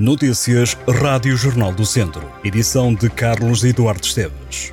Notícias Rádio Jornal do Centro. Edição de Carlos Eduardo Esteves.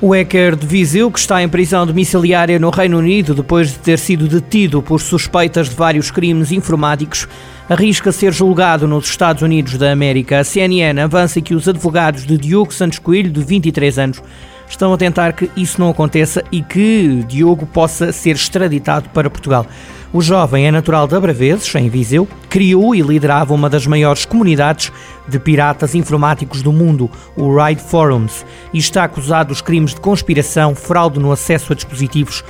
O hacker de Viseu, que está em prisão domiciliária no Reino Unido depois de ter sido detido por suspeitas de vários crimes informáticos, arrisca ser julgado nos Estados Unidos da América. A CNN avança que os advogados de Diogo Santos Coelho, de 23 anos, estão a tentar que isso não aconteça e que Diogo possa ser extraditado para Portugal. O jovem é natural de Abraveses, em Viseu, criou e liderava uma das maiores comunidades de piratas informáticos do mundo, o Ride Forums, e está acusado dos crimes de conspiração, fraude no acesso a dispositivos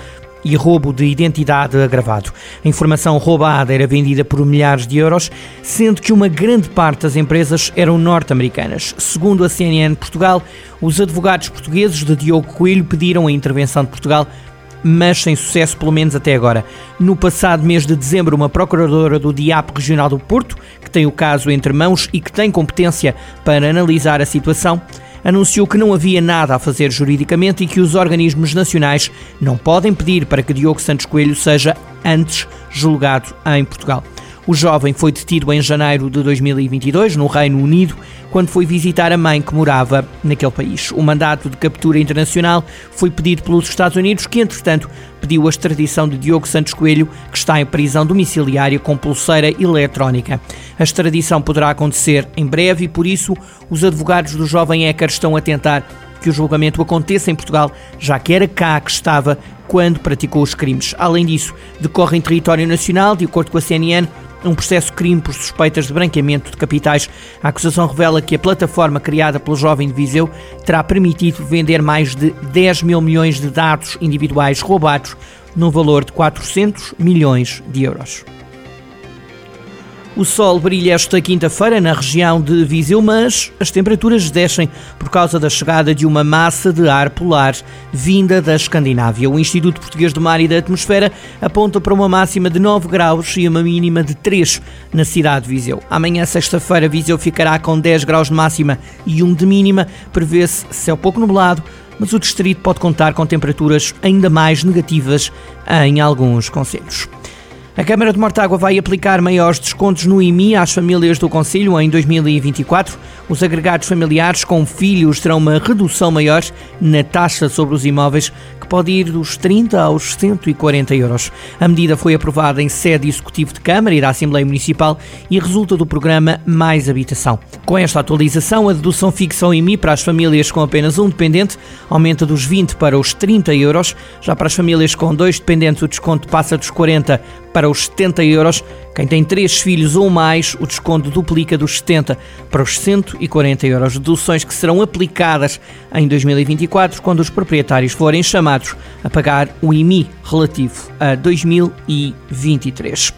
e roubo de identidade agravado. A informação roubada era vendida por milhares de euros, sendo que uma grande parte das empresas eram norte-americanas. Segundo a CNN Portugal, os advogados portugueses de Diogo Coelho pediram a intervenção de Portugal mas sem sucesso, pelo menos até agora. No passado mês de dezembro, uma procuradora do DIAP Regional do Porto, que tem o caso entre mãos e que tem competência para analisar a situação, anunciou que não havia nada a fazer juridicamente e que os organismos nacionais não podem pedir para que Diogo Santos Coelho seja antes julgado em Portugal. O jovem foi detido em janeiro de 2022 no Reino Unido, quando foi visitar a mãe que morava naquele país. O mandato de captura internacional foi pedido pelos Estados Unidos, que entretanto pediu a extradição de Diogo Santos Coelho, que está em prisão domiciliária com pulseira eletrónica. A extradição poderá acontecer em breve e por isso os advogados do jovem hacker estão a tentar que o julgamento aconteça em Portugal, já que era cá que estava quando praticou os crimes. Além disso, decorre em território nacional, de acordo com a CNN, um processo crime por suspeitas de branqueamento de capitais. A acusação revela que a plataforma criada pelo jovem de Viseu terá permitido vender mais de 10 mil milhões de dados individuais roubados, no valor de 400 milhões de euros. O sol brilha esta quinta-feira na região de Viseu, mas as temperaturas descem por causa da chegada de uma massa de ar polar vinda da Escandinávia. O Instituto Português do Mar e da Atmosfera aponta para uma máxima de 9 graus e uma mínima de 3 na cidade de Viseu. Amanhã, sexta-feira, Viseu ficará com 10 graus de máxima e 1 de mínima. Prevê-se céu pouco nublado, mas o distrito pode contar com temperaturas ainda mais negativas em alguns conselhos. A Câmara de Mortágua vai aplicar maiores descontos no IMI às famílias do Conselho em 2024. Os agregados familiares com filhos terão uma redução maior na taxa sobre os imóveis, que pode ir dos 30 aos 140 euros. A medida foi aprovada em sede executivo de Câmara e da Assembleia Municipal e resulta do programa Mais Habitação. Com esta atualização, a dedução fixa ao IMI para as famílias com apenas um dependente aumenta dos 20 para os 30 euros. Já para as famílias com dois dependentes, o desconto passa dos 40 para os 70 euros. Quem tem três filhos ou mais, o desconto duplica dos 70 para os 140 euros. Deduções que serão aplicadas em 2024, quando os proprietários forem chamados a pagar o IMI relativo a 2023.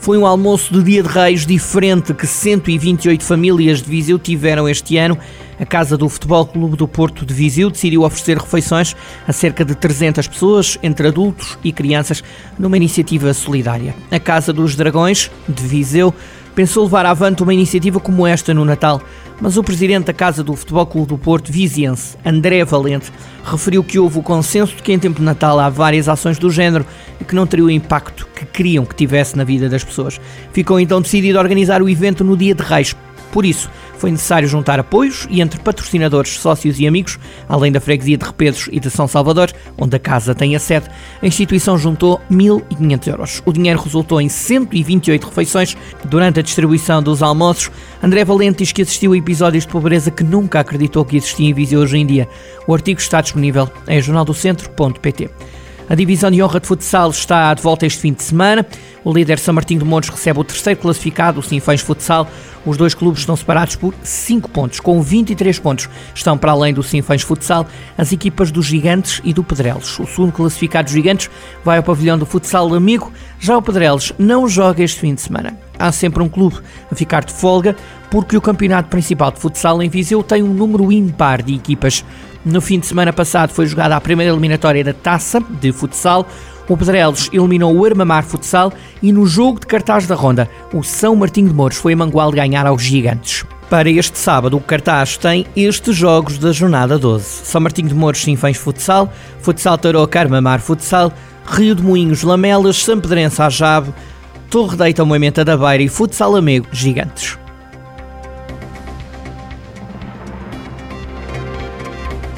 Foi um almoço do Dia de Reis diferente que 128 famílias de Viseu tiveram este ano. A Casa do Futebol Clube do Porto de Viseu decidiu oferecer refeições a cerca de 300 pessoas, entre adultos e crianças, numa iniciativa solidária. A Casa dos Dragões de Viseu pensou levar avante uma iniciativa como esta no Natal, mas o presidente da Casa do Futebol Clube do Porto, Viziense, André Valente, referiu que houve o consenso de que em tempo de Natal há várias ações do género e que não teria o impacto que queriam que tivesse na vida das pessoas. Ficou então decidido organizar o evento no dia de Reis, por isso, foi necessário juntar apoios e entre patrocinadores, sócios e amigos, além da freguesia de Repedros e de São Salvador, onde a casa tem a sede, a instituição juntou 1.500 euros. O dinheiro resultou em 128 refeições durante a distribuição dos almoços. André Valente diz que assistiu a episódios de pobreza que nunca acreditou que existia em Viseu hoje em dia. O artigo está disponível em jornaldocentro.pt. A divisão de honra de futsal está de volta este fim de semana. O líder São Martinho de Montes recebe o terceiro classificado, o Sinfãs Futsal. Os dois clubes estão separados por 5 pontos, com 23 pontos. Estão para além do Sinfãs Futsal as equipas dos Gigantes e do Pedrelos. O segundo classificado Gigantes vai ao pavilhão do Futsal Amigo. Já o Pedrelos não joga este fim de semana. Há sempre um clube a ficar de folga porque o campeonato principal de futsal em Viseu tem um número ímpar de equipas. No fim de semana passado foi jogada a primeira eliminatória da Taça de Futsal. O Pedrelos eliminou o Armamar Futsal e no jogo de cartaz da ronda, o São Martinho de Mouros foi a Mangual ganhar aos Gigantes. Para este sábado, o cartaz tem estes jogos da jornada 12. São Martinho de Mouros Sinfãs Futsal, Futsal Tarouca Armamar Futsal, Rio de Moinhos, Lamelas, Sampedrense, Ajabo, Torre Deita, Moimenta da Beira e Futsal Amigo, Gigantes.